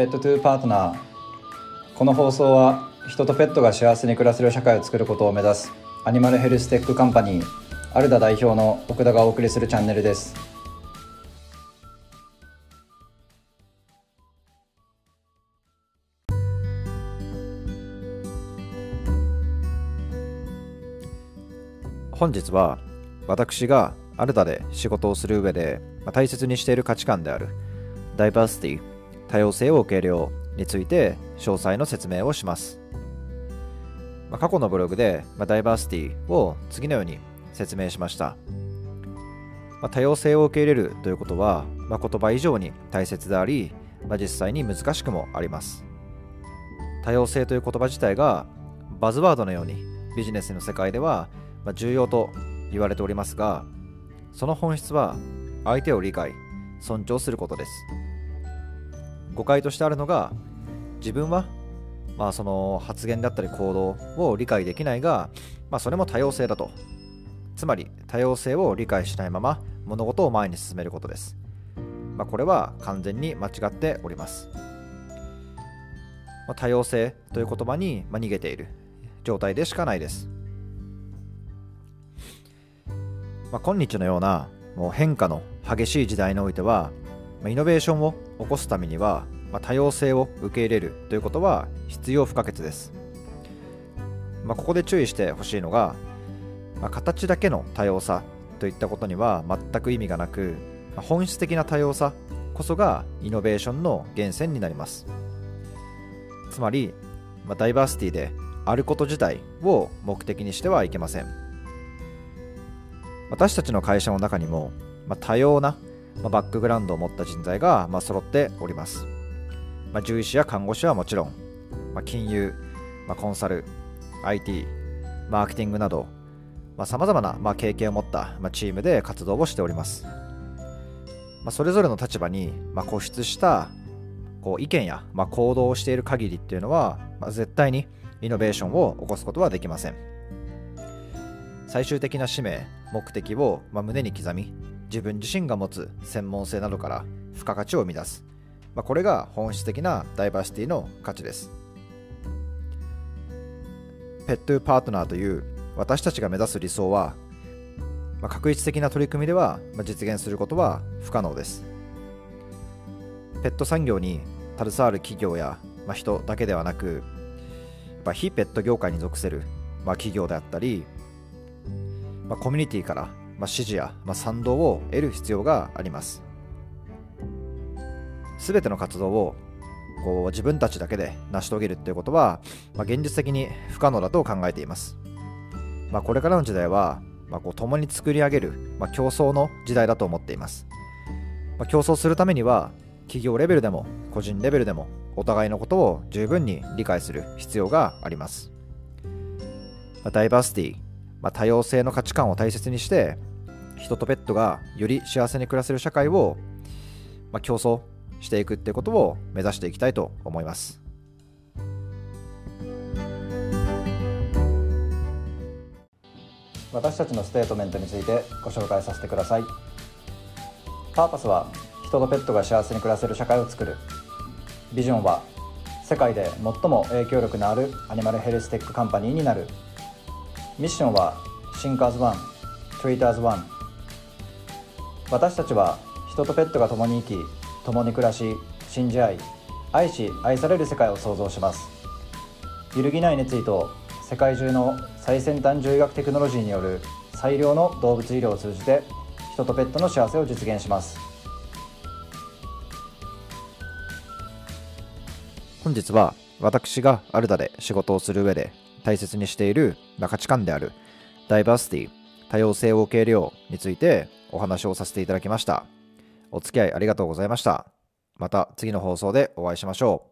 Pet to Partner この放送は人とペットが幸せに暮らせる社会を作ることを目指す Animal Health Tech Company アルダ代表の奥田がお送りするチャンネルです。本日は私がアルダで仕事をする上で大切にしている価値観であるダイバーシティ多様性を受け入れようについて詳細の説明をします、まあ、過去のブログで、まあ、ダイバーシティを次のように説明しました、まあ、多様性を受け入れるということは、まあ、言葉以上に大切であり、まあ、実際に難しくもあります。多様性という言葉自体がバズワードのようにビジネスの世界では重要と言われておりますがその本質は相手を理解尊重することです。誤解としてあるのが自分はまあその発言だったり行動を理解できないが、まあ、それも多様性だと。つまり多様性を理解しないまま物事を前に進めることです、まあ、これは完全に間違っております、まあ、多様性という言葉に逃げている状態でしかないです。まあ、今日のようなもう変化の激しい時代においては、イノベーションを起こすためには、まあ、多様性を受け入れるということは必要不可欠です。まあ、ここで注意してほしいのが、まあ、形だけの多様さといったことには全く意味がなく、まあ、本質的な多様さこそがイノベーションの源泉になります。つまり、まあ、ダイバーシティであること自体を目的にしてはいけません。私たちの会社の中にも、まあ、多様な、まあ、バックグラウンドを持った人材が、まあ、揃っております。まあ、獣医師や看護師はもちろん、まあ、金融、まあ、コンサル、IT、マーケティングなど、さまざ、まな、まあ、経験を持った、まあ、チームで活動をしております。まあ、それぞれの立場に、まあ、固執したこう意見や、まあ、行動をしている限りっていうのは、まあ、絶対にイノベーションを起こすことはできません。最終的な使命、目的を、ま胸に刻み自分自身が持つ専門性などから付加価値を生み出す、まあ、これが本質的なダイバーシティの価値です。ペットパートナーという私たちが目指す理想は、まあ、確率的な取り組みでは、実現することは不可能です。ペット産業に携わる企業や、まあ、人だけではなくやっぱ非ペット業界に属せる、まあ、企業であったりまあ、コミュニティから、まあ、支持や、まあ、賛同を得る必要があります。すべての活動をこう自分たちだけで成し遂げるっていうことは、まあ、現実的に不可能だと考えています。まあ、これからの時代は、まあ、こう共に作り上げる、まあ、競争の時代だと思っています。まあ、競争するためには企業レベルでも個人レベルでもお互いのことを十分に理解する必要があります。まあ、ダイバーシティまあ、多様性の価値観を大切にして人とペットがより幸せに暮らせる社会を、まあ、競争していくってことを目指していきたいと思います。私たちのステートメントについてご紹介させてください。パーパスは人とペットが幸せに暮らせる社会を作る。ビジョンは世界で最も影響力のある Animal Health Tech Company になる。ミッションは Think as one、Treat as one 私たちは人とペットが共に生き共に暮らし信じ合い愛し愛される世界を創造します。揺るぎない熱意と世界中の最先端獣医学テクノロジーによる最良の動物医療を通じて人とペットの幸せを実現します。本日は私がアルダで仕事をする上で大切にしている価値観であるダイバーシティ、多様性を受け入れようについてお話をさせていただきました。お付き合いありがとうございました。また次の放送でお会いしましょう。